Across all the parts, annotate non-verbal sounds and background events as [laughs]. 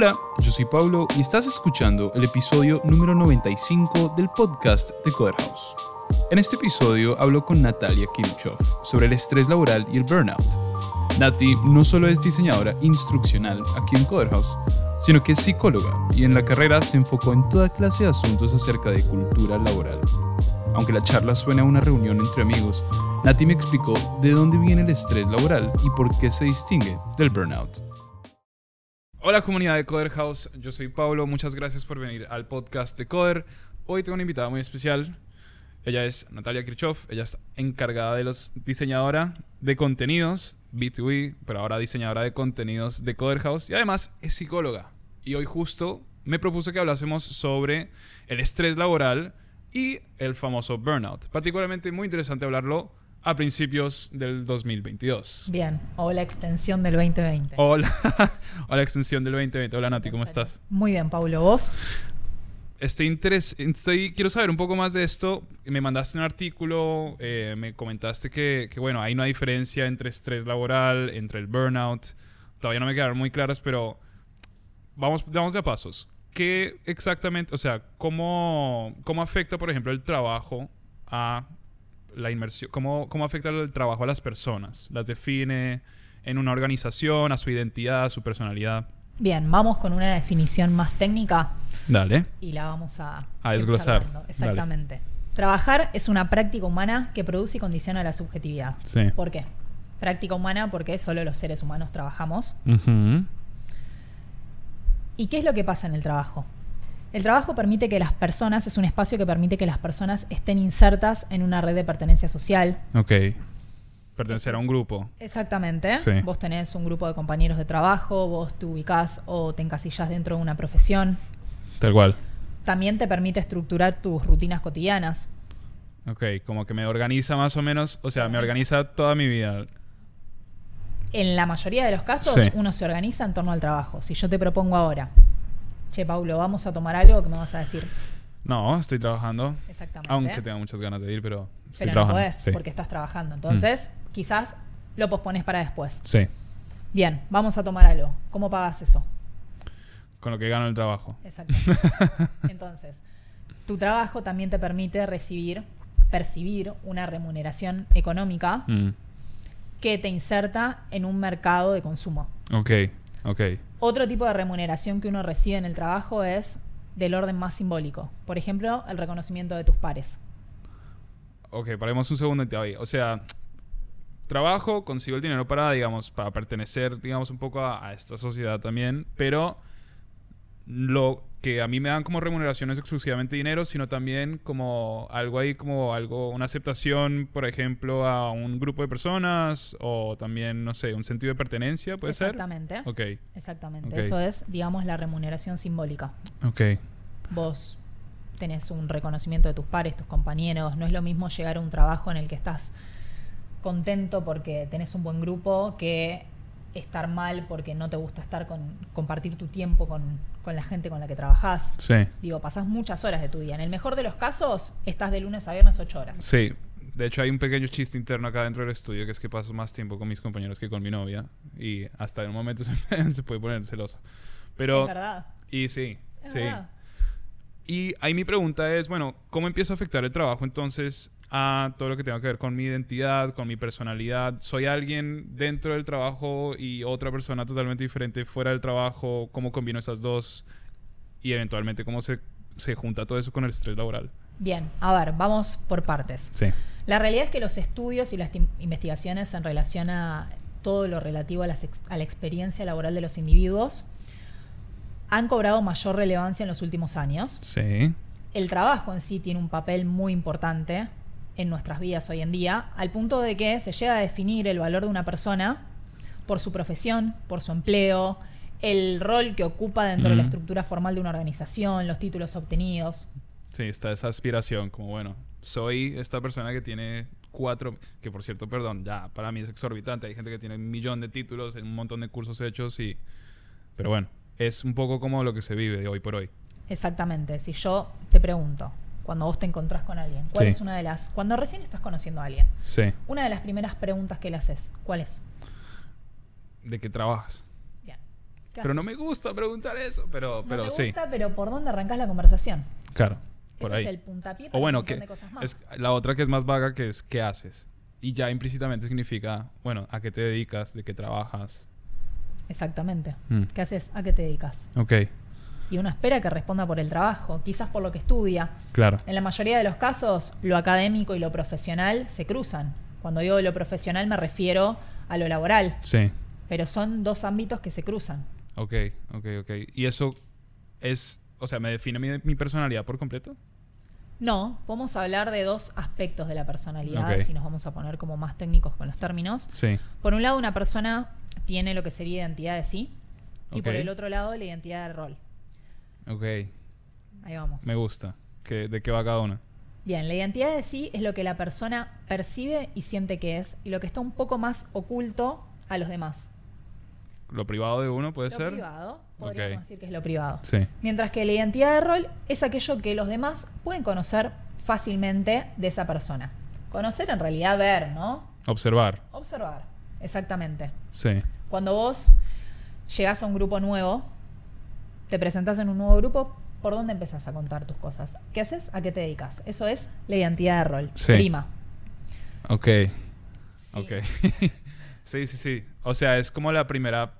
Hola, yo soy Pablo y estás escuchando el episodio número 95 del podcast de Coder House. En este episodio hablo con Natalia Kirchhoff sobre el estrés laboral y el burnout. Nati no solo es diseñadora instruccional aquí en Coder House, sino que es psicóloga y en la carrera se enfocó en toda clase de asuntos acerca de cultura laboral. Aunque la charla suena a una reunión entre amigos, Nati me explicó de dónde viene el estrés laboral y por qué se distingue del burnout. Hola comunidad de Coder House, yo soy Pablo, muchas gracias por venir al podcast de Coder. Hoy tengo una invitada muy especial. Ella es Natalia Kirchhoff, ella es encargada de los diseñadora de contenidos B2B, pero ahora diseñadora de contenidos de Coder House y además es psicóloga. Y hoy justo me propuse que hablásemos sobre el estrés laboral y el famoso burnout. Particularmente muy interesante hablarlo a principios del 2022. Bien, o la extensión del 2020. Hola, [laughs] o la extensión del 2020. Hola Nati, ¿cómo estás? Muy bien, Paulo, ¿vos? Estoy, interes estoy quiero saber un poco más de esto. Me mandaste un artículo, eh, me comentaste que, que, bueno, hay una diferencia entre estrés laboral, entre el burnout. Todavía no me quedaron muy claras, pero vamos, vamos de a pasos. ¿Qué exactamente, o sea, cómo, cómo afecta, por ejemplo, el trabajo a la inmersión? ¿Cómo, ¿Cómo afecta el trabajo a las personas? ¿Las define en una organización, a su identidad, a su personalidad? Bien, vamos con una definición más técnica. Dale. Y la vamos a, a desglosar. Exactamente. Dale. Trabajar es una práctica humana que produce y condiciona la subjetividad. Sí. ¿Por qué? Práctica humana porque solo los seres humanos trabajamos. Uh -huh. ¿Y qué es lo que pasa en el trabajo? El trabajo permite que las personas, es un espacio que permite que las personas estén insertas en una red de pertenencia social. Ok. Pertenecer a un grupo. Exactamente. Sí. Vos tenés un grupo de compañeros de trabajo, vos te ubicás o te encasillas dentro de una profesión. Tal cual. También te permite estructurar tus rutinas cotidianas. Ok, como que me organiza más o menos, o sea, me organiza toda mi vida. En la mayoría de los casos, Sí. uno se organiza en torno al trabajo. Si yo te propongo ahora, che, Paulo, vamos a tomar algo, ¿qué me vas a decir? No, estoy trabajando. Exactamente. Aunque tenga muchas ganas de ir, pero estoy Pero no trabajando. podés, sí. porque estás trabajando. Entonces, quizás lo pospones para después. sí, Bien, vamos a tomar algo. ¿Cómo pagas eso? con lo que gano el trabajo. Exacto. [laughs] Entonces, tu trabajo también te permite recibir, percibir una remuneración económica Mm. que te inserta en un mercado de consumo. Ok, ok. Otro tipo de remuneración que uno recibe en el trabajo es del orden más simbólico. Por ejemplo, el reconocimiento de tus pares. Ok, paremos un segundo ahí. O sea, trabajo, consigo el dinero para, digamos, para pertenecer, digamos, un poco a, a esta sociedad también, pero lo que a mí me dan como remuneración es exclusivamente dinero, sino también como algo ahí, como algo, una aceptación, por ejemplo, a un grupo de personas o también, no sé, un sentido de pertenencia, ¿puede Exactamente. ser? Ok, Exactamente. Eso es, digamos, la remuneración simbólica. ok. Vos tenés un reconocimiento de tus pares, tus compañeros. No es lo mismo llegar a un trabajo en el que estás contento porque tenés un buen grupo que estar mal porque no te gusta estar con compartir tu tiempo con, con la gente con la que trabajás. Sí, Digo, pasás muchas horas de tu día. En el mejor de los casos, estás de lunes a viernes ocho horas. sí. De hecho, hay un pequeño chiste interno acá dentro del estudio que es que paso más tiempo con mis compañeros que con mi novia. Y hasta en un momento [laughs] se, se puede poner celosa. Pero. es verdad. Y sí, Es sí. verdad. Y ahí mi pregunta es, bueno, ¿cómo empieza a afectar el trabajo entonces a todo lo que tenga que ver con mi identidad, con mi personalidad? ¿Soy alguien dentro del trabajo y otra persona totalmente diferente fuera del trabajo? ¿Cómo combino esas dos? Y eventualmente, ¿cómo se, se junta todo eso con el estrés laboral? Bien, a ver, vamos por partes. Sí. La realidad es que los estudios y las investigaciones en relación a todo lo relativo a, las ex- a la experiencia laboral de los individuos han cobrado mayor relevancia en los últimos años. Sí. El trabajo en sí tiene un papel muy importante en nuestras vidas hoy en día, al punto de que se llega a definir el valor de una persona por su profesión, por su empleo, el rol que ocupa dentro de la estructura formal de una organización, los títulos obtenidos. Sí, está esa aspiración, como bueno, soy esta persona que tiene cuatro, que por cierto, perdón, ya para mí es exorbitante, hay gente que tiene un millón de títulos, un montón de cursos hechos y... Pero bueno, es un poco como lo que se vive de hoy por hoy. Exactamente. Si yo te pregunto, cuando vos te encontrás con alguien, ¿cuál Sí. es una de las. Cuando recién estás conociendo a alguien, Sí. una de las primeras preguntas que le haces, ¿cuál es? ¿De qué trabajas? Bien. ¿Qué Pero no me gusta preguntar eso, pero, No pero te sí. gusta, pero ¿por dónde arrancas la conversación? Claro, por Ese ahí. es el puntapié O para bueno, un que de cosas más. es la otra que es más vaga que es ¿qué haces? Y ya implícitamente significa, bueno, ¿a qué te dedicas? ¿De qué trabajas? Exactamente. Mm. ¿Qué haces? ¿A qué te dedicas? Ok, Y uno espera que responda por el trabajo, quizás por lo que estudia. claro. En la mayoría de los casos, lo académico y lo profesional se cruzan. Cuando digo lo profesional me refiero a lo laboral, Sí. pero son dos ámbitos que se cruzan. Ok, ok, ok. ¿Y eso es, o sea, me define mi, mi personalidad por completo? No, podemos hablar de dos aspectos de la personalidad, si nos vamos a poner como más técnicos con los términos. Sí. Por un lado, una persona tiene lo que sería identidad de sí, y por el otro lado, la identidad de rol. Ok, Ahí vamos. me gusta. ¿Qué- ¿De qué va cada una? Bien, la identidad de sí es lo que la persona percibe y siente que es, y lo que está un poco más oculto a los demás. ¿Lo privado de uno puede Lo ser? privado, podríamos Ok. decir que es lo privado. Sí. Mientras que la identidad de rol es aquello que los demás pueden conocer fácilmente de esa persona. Conocer en realidad ver, ¿no? Observar. Observar, exactamente. Sí. Cuando vos llegás a un grupo nuevo, te presentás en un nuevo grupo, ¿por dónde empezás a contar tus cosas? ¿Qué haces? ¿A qué te dedicas? Eso es la identidad de rol. Sí. Prima. Ok. Sí. Ok. [laughs] sí, sí, sí. O sea, es como la primera.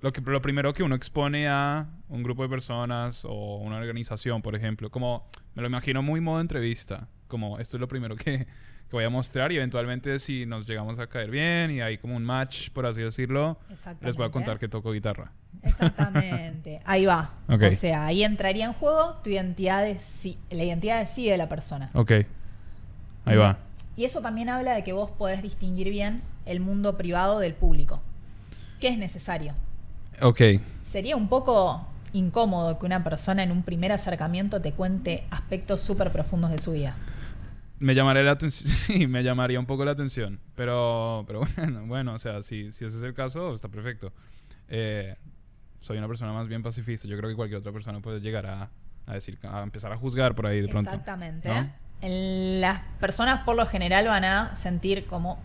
Lo, que, lo primero que uno expone a un grupo de personas o una organización, por ejemplo. Como me lo imagino muy modo entrevista. Como esto es lo primero que, [laughs] que voy a mostrar y eventualmente si nos llegamos a caer bien y hay como un match, por así decirlo, les voy a contar que toco guitarra. Exactamente. [laughs] Ahí va. O sea, ahí entraría en juego tu identidad de sí, la identidad de sí de la persona. Ok. Ahí va. Y eso también habla de que vos podés distinguir bien el mundo privado del público. ¿Qué es necesario? Ok. Sería un poco incómodo que una persona en un primer acercamiento te cuente aspectos súper profundos de su vida. Me llamaría la atención. [laughs] Me llamaría un poco la atención. Pero, pero [laughs] bueno, bueno, o sea, si, si ese es el caso, está perfecto. Eh, soy una persona más bien pacifista. Yo creo que cualquier otra persona puede llegar a, a decir, a empezar a juzgar por ahí de pronto. Exactamente. las personas por lo general van a sentir como,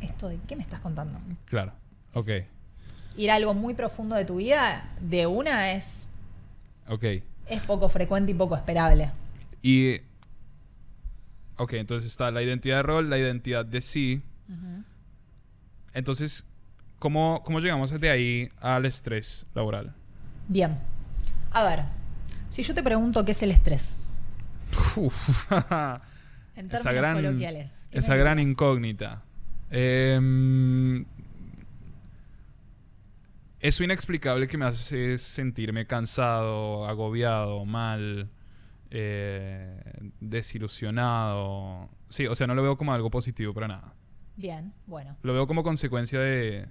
¿esto de qué me estás contando? Claro. Ok. Ir a algo muy profundo de tu vida, de una es, Ok. es poco frecuente y poco esperable. Y. Ok, entonces está la identidad de rol, la identidad de sí. Entonces, ¿cómo, ¿cómo llegamos de ahí al estrés laboral? Bien. A ver, si yo te pregunto qué es el estrés, Uf. [laughs] en esa términos gran, coloquiales. ¿qué me esa gran incógnita. Em, eso inexplicable que me hace sentirme cansado, agobiado, mal, eh, desilusionado. Sí, o sea, no lo veo como algo positivo para nada. Bien, bueno. Lo veo como consecuencia de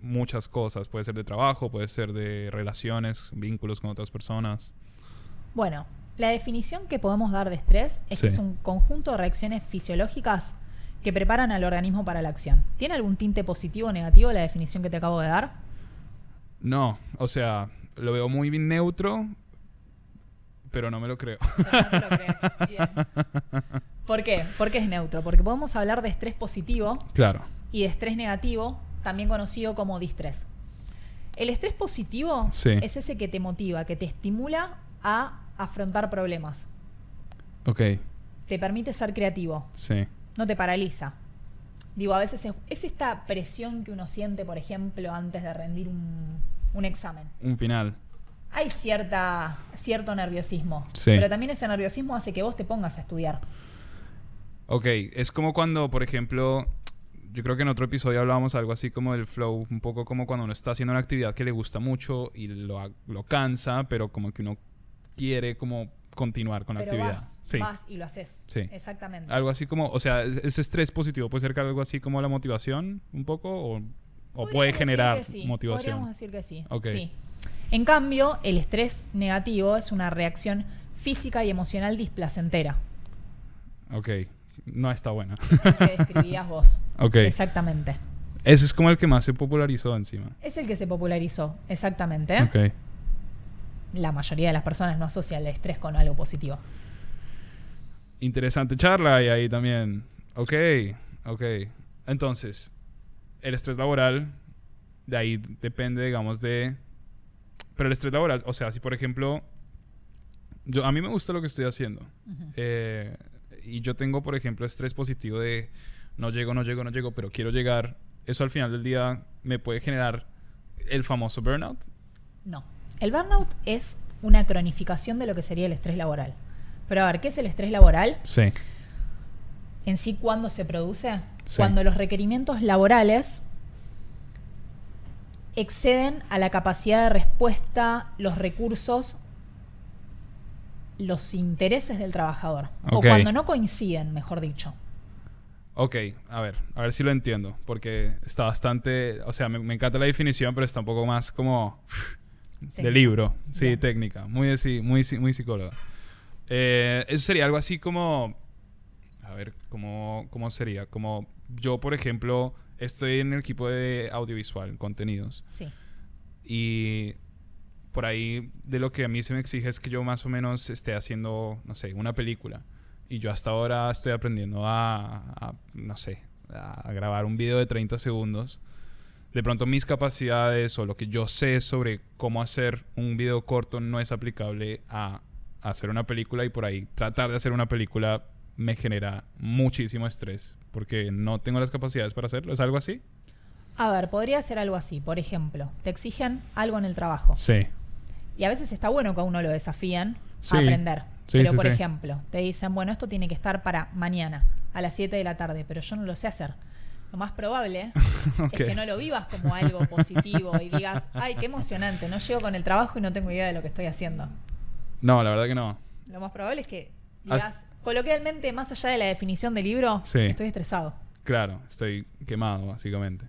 muchas cosas. Puede ser de trabajo, puede ser de relaciones, vínculos con otras personas. Bueno, la definición que podemos dar de estrés es que es un conjunto de reacciones fisiológicas que preparan al organismo para la acción. ¿Tiene algún tinte positivo o negativo la definición que te acabo de dar? No, o sea, lo veo muy bien neutro, pero no me lo creo. Pero no te lo crees. Bien. ¿Por qué? Porque es neutro. Porque podemos hablar de estrés positivo claro. y de estrés negativo, también conocido como distrés. El estrés positivo Sí. es ese que te motiva, que te estimula a afrontar problemas. Ok, Te permite ser creativo, sí. no te paraliza. Digo, a veces es, es esta presión que uno siente, por ejemplo, antes de rendir un, un examen. Un final. Hay cierta, cierto nerviosismo, Sí. pero también ese nerviosismo hace que vos te pongas a estudiar. Ok, es como cuando, por ejemplo, yo creo que en otro episodio hablábamos algo así como del flow, un poco como cuando uno está haciendo una actividad que le gusta mucho y lo, lo cansa, pero como que uno quiere como continuar con la actividad. vas, sí. vas y lo haces. Sí. Exactamente. Algo así como, o sea, es- ese estrés positivo puede ser que algo así como la motivación, un poco, o, puede generar sí, motivación. Podríamos decir que sí. Ok. sí. En cambio, el estrés negativo es una reacción física y emocional displacentera. Ok, no está buena. Es el que [laughs] describías vos. Ok. Exactamente. Ese es como el que más se popularizó encima. Es el que se popularizó. Exactamente. Ok. La mayoría de las personas no asocia el estrés con algo positivo. Interesante charla y ahí también. Ok, ok. Entonces, el estrés laboral, de ahí depende, digamos, de Pero el estrés laboral, o sea, si por ejemplo, yo, a mí me gusta lo que estoy haciendo. Eh, y yo tengo, por ejemplo, estrés positivo de no llego, no llego, no llego, pero quiero llegar. Eso al final del día me puede generar el famoso burnout. No. El burnout es una cronificación de lo que sería el estrés laboral. Pero a ver, ¿qué es el estrés laboral? Sí. En sí, ¿cuándo se produce? Sí. Cuando los requerimientos laborales exceden a la capacidad de respuesta, los recursos, los intereses del trabajador. O cuando no coinciden, mejor dicho. Ok, a ver, a ver si lo entiendo, porque está bastante, o sea, me, me encanta la definición, pero está un poco más como de libro, sí, Bien. técnica, muy, muy, muy psicóloga. Eh, eso sería algo así como, a ver, ¿cómo, ¿cómo sería? Como yo, por ejemplo, estoy en el equipo de audiovisual, contenidos, Sí. y por ahí de lo que a mí se me exige es que yo más o menos esté haciendo, no sé, una película. Y yo hasta ahora estoy aprendiendo a, a, no sé, a grabar un video de 30 segundos. De pronto mis capacidades o lo que yo sé sobre cómo hacer un video corto no es aplicable a hacer una película y por ahí tratar de hacer una película me genera muchísimo estrés porque no tengo las capacidades para hacerlo. ¿Es algo así? A ver, podría ser algo así. Por ejemplo, te exigen algo en el trabajo. Sí. Y a veces está bueno que a uno lo desafíen Sí. a aprender. Sí, pero, sí, por ejemplo, te dicen, bueno, esto tiene que estar para mañana, a las 7 de la tarde, pero yo no lo sé hacer. Lo más probable [laughs] es que no lo vivas como algo positivo y digas, ay, qué emocionante, no llego con el trabajo y no tengo idea de lo que estoy haciendo. No, la verdad que no. Lo más probable es que Digas, coloquialmente, más allá de la definición del libro, Sí. estoy estresado. Claro, estoy quemado, básicamente.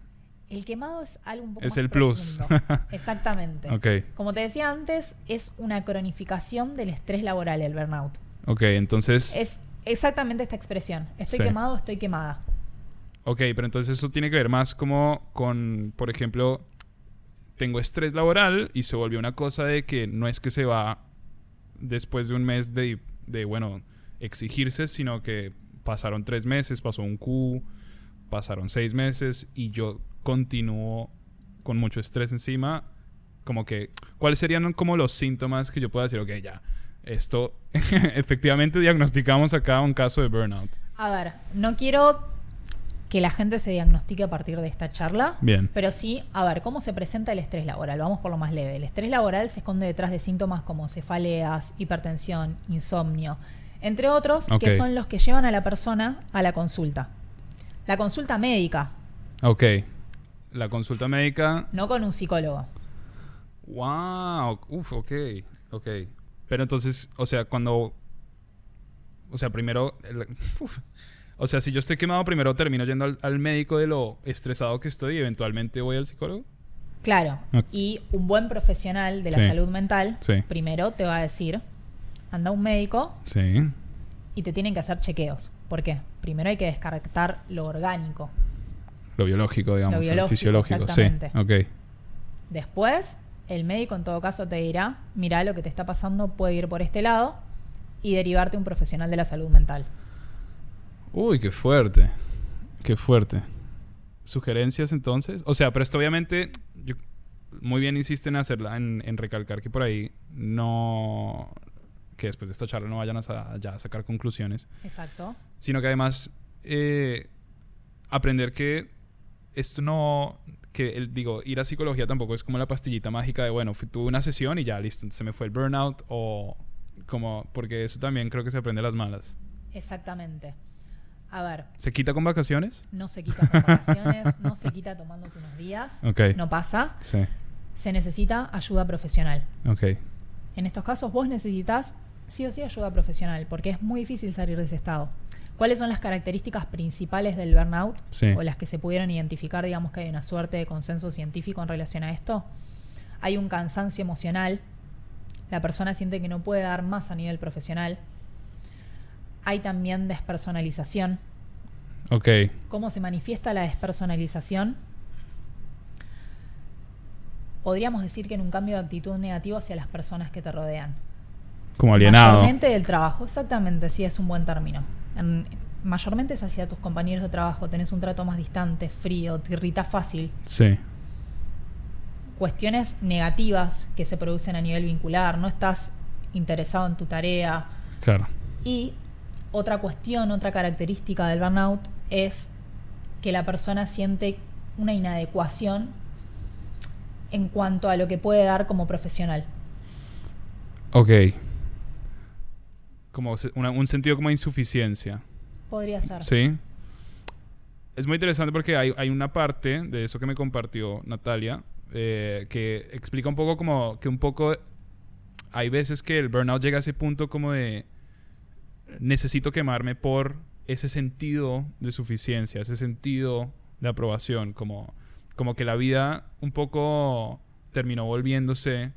El quemado es algo un poco Es más el plus. [laughs] Exactamente. Como te decía antes, es una cronificación del estrés laboral, el burnout. Ok, entonces... Es exactamente esta expresión. Estoy Sí. quemado, estoy quemada. Ok, pero entonces eso tiene que ver más como con, por ejemplo, tengo estrés laboral y se volvió una cosa de que no es que se va después de un mes de, de bueno, exigirse, sino que pasaron tres meses, pasó un Q, pasaron seis meses y yo continúo con mucho estrés encima. Como que, ¿cuáles serían como los síntomas que yo pueda decir, ok, ya, esto, [laughs] efectivamente diagnosticamos acá un caso de burnout? A ver, no quiero que la gente se diagnostique a partir de esta charla. Bien. Pero sí, a ver, ¿cómo se presenta el estrés laboral? Vamos por lo más leve. El estrés laboral se esconde detrás de síntomas como cefaleas, hipertensión, insomnio, entre otros, que son los que llevan a la persona a la consulta. La consulta médica, Ok. La consulta médica. no con un psicólogo. Wow. Uf, ok. Ok. Pero entonces, o sea, cuando. O sea, primero. el- uf. O sea, si yo estoy quemado, primero termino yendo al, al médico de lo estresado que estoy y eventualmente voy al psicólogo. Claro. Y un buen profesional de la Sí. salud mental, Sí. primero te va a decir, anda a un médico Sí. y te tienen que hacer chequeos. ¿Por qué? Primero hay que descartar lo orgánico. Lo biológico, digamos. Lo biológico, fisiológico. exactamente. Sí. Ok. Después, el médico en todo caso te dirá, mira, lo que te está pasando puede ir por este lado y derivarte a un profesional de la salud mental. Uy, qué fuerte. Qué fuerte. ¿Sugerencias entonces? O sea, pero esto obviamente. Yo, muy bien hiciste en hacerla, en, en recalcar que por ahí no. Que después de esta charla no vayan a, ya a sacar conclusiones. Exacto. Sino que además. eh, aprender que esto no. Que el, digo, ir a psicología tampoco es como la pastillita mágica de, bueno, fui- tuve una sesión y ya, listo, se me fue el burnout o. Como. Porque eso también creo que se aprende a las malas. Exactamente. A ver, ¿Se quita con vacaciones? no se quita con vacaciones, no se quita tomándote unos días, no pasa. Sí. Se necesita ayuda profesional. Ok. En estos casos vos necesitas sí o sí ayuda profesional, porque es muy difícil salir de ese estado. ¿Cuáles son las características principales del burnout? Sí. O las que se pudieron identificar, digamos que hay una suerte de consenso científico en relación a esto. Hay un cansancio emocional. La persona siente que no puede dar más a nivel profesional. Hay también despersonalización. Ok. ¿Cómo se manifiesta la despersonalización? Podríamos decir que en un cambio de actitud negativo hacia las personas que te rodean. Como alienado. Mayormente del trabajo, exactamente, sí es un buen término. En- mayormente es hacia tus compañeros de trabajo, tenés un trato más distante, frío, te irrita fácil. Sí. cuestiones negativas que se producen a nivel vincular, no estás interesado en tu tarea. Claro. Y otra cuestión, otra característica del burnout es que la persona siente una inadecuación en cuanto a lo que puede dar como profesional. Ok. Como una- un sentido como de insuficiencia. Podría ser. Sí. Es muy interesante porque hay, hay una parte de eso que me compartió Natalia eh, que explica un poco como que un poco hay veces que el burnout llega a ese punto como de necesito quemarme por ese sentido de suficiencia, ese sentido de aprobación, como, como que la vida un poco terminó volviéndose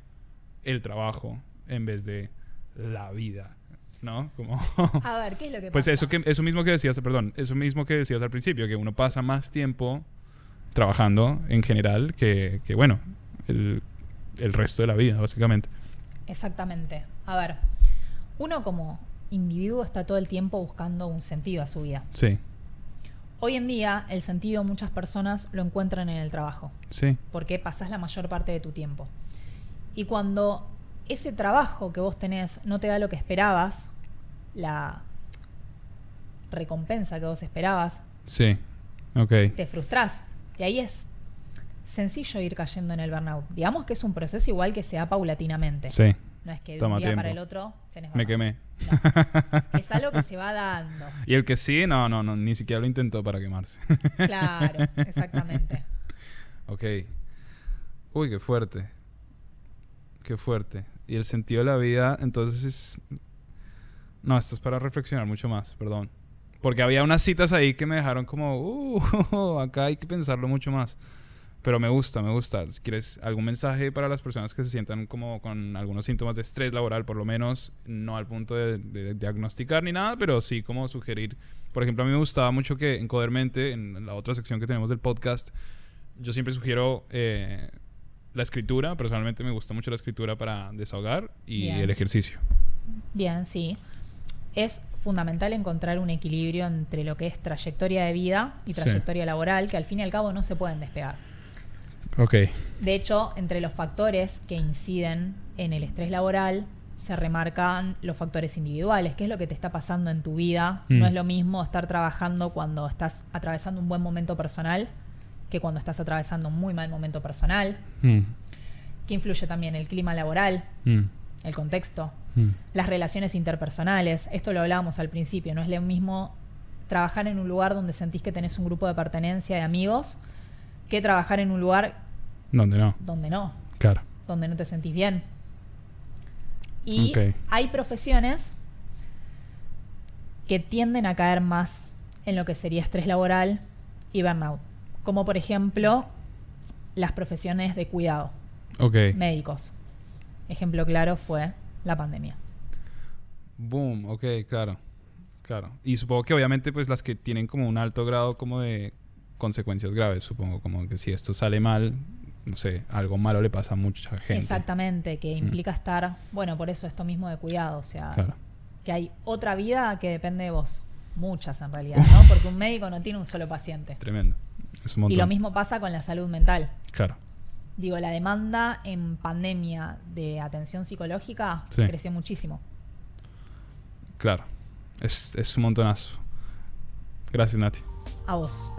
el trabajo en vez de la vida, ¿no? Como [laughs] A ver, ¿qué es lo que pues pasa? eso que eso mismo que decías, perdón, eso mismo que decías al principio, que uno pasa más tiempo trabajando en general que, que bueno, el, el resto de la vida, básicamente. Exactamente. A ver, uno como individuo está todo el tiempo buscando un sentido a su vida. Sí, Hoy en día el sentido muchas personas lo encuentran en el trabajo, sí, porque pasas la mayor parte de tu tiempo. Y cuando ese trabajo que vos tenés no te da lo que esperabas, la recompensa que vos esperabas, sí. Ok, te frustrás. Y ahí es sencillo ir cayendo en el burnout. Digamos que es un proceso igual que se da paulatinamente. sí, No es que de Toma un día tiempo. para el otro tenés me quemé. No. Es algo que se va dando. [laughs] Y el que sí, no, no, no, ni siquiera lo intentó para quemarse. [laughs] Claro, exactamente. ok. Uy, qué fuerte. Qué fuerte. Y el sentido de la vida, entonces es... No, esto es para reflexionar mucho más, perdón. Porque había unas citas ahí que me dejaron como, uh, [laughs] acá hay que pensarlo mucho más. Pero me gusta, me gusta. Si quieres algún mensaje para las personas que se sientan como con algunos síntomas de estrés laboral, por lo menos, no al punto de, de diagnosticar ni nada, pero sí como sugerir. Por ejemplo, a mí me gustaba mucho que en Codermente, en la otra sección que tenemos del podcast, yo siempre sugiero eh, la escritura. Personalmente me gusta mucho la escritura para desahogar y Bien. el ejercicio. Bien, sí. Es fundamental encontrar un equilibrio entre lo que es trayectoria de vida y Sí. trayectoria laboral, que al fin y al cabo no se pueden despegar. De hecho, entre los factores que inciden en el estrés laboral se remarcan los factores individuales, qué es lo que te está pasando en tu vida. Mm. No es lo mismo estar trabajando cuando estás atravesando un buen momento personal que cuando estás atravesando un muy mal momento personal. Mm, Que influye también el clima laboral, mm, el contexto, mm. las relaciones interpersonales. Esto lo hablábamos al principio, no es lo mismo trabajar en un lugar donde sentís que tenés un grupo de pertenencia de amigos que trabajar en un lugar ¿Dónde no? donde no, Claro. donde no te sentís bien. Y hay profesiones que tienden a caer más en lo que sería estrés laboral y burnout, como por ejemplo las profesiones de cuidado, Ok. médicos. Ejemplo claro fue la pandemia. Boom, ok, claro. Claro. Y supongo que obviamente pues las que tienen como un alto grado como de consecuencias graves, supongo, como que si esto sale mal, no sé, algo malo le pasa a mucha gente. Exactamente, que implica estar, bueno, por eso esto mismo de cuidado, o sea, Claro. que hay otra vida que depende de vos. Muchas en realidad, ¿no? Porque un médico no tiene un solo paciente. Tremendo. Es un montón. Y lo mismo pasa con la salud mental. Claro. Digo, la demanda en pandemia de atención psicológica Sí. creció muchísimo. Claro. Es, es un montonazo. Gracias, Nati. A vos.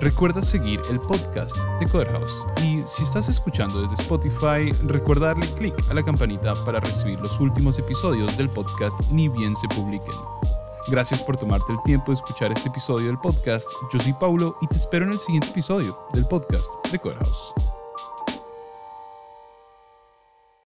Recuerda seguir el podcast de Coderhouse. Y si estás escuchando desde Spotify, recuerda darle clic a la campanita para recibir los últimos episodios del podcast ni bien se publiquen. Gracias por tomarte el tiempo de escuchar este episodio del podcast. Yo soy Paulo y te espero en el siguiente episodio del podcast de Coderhouse.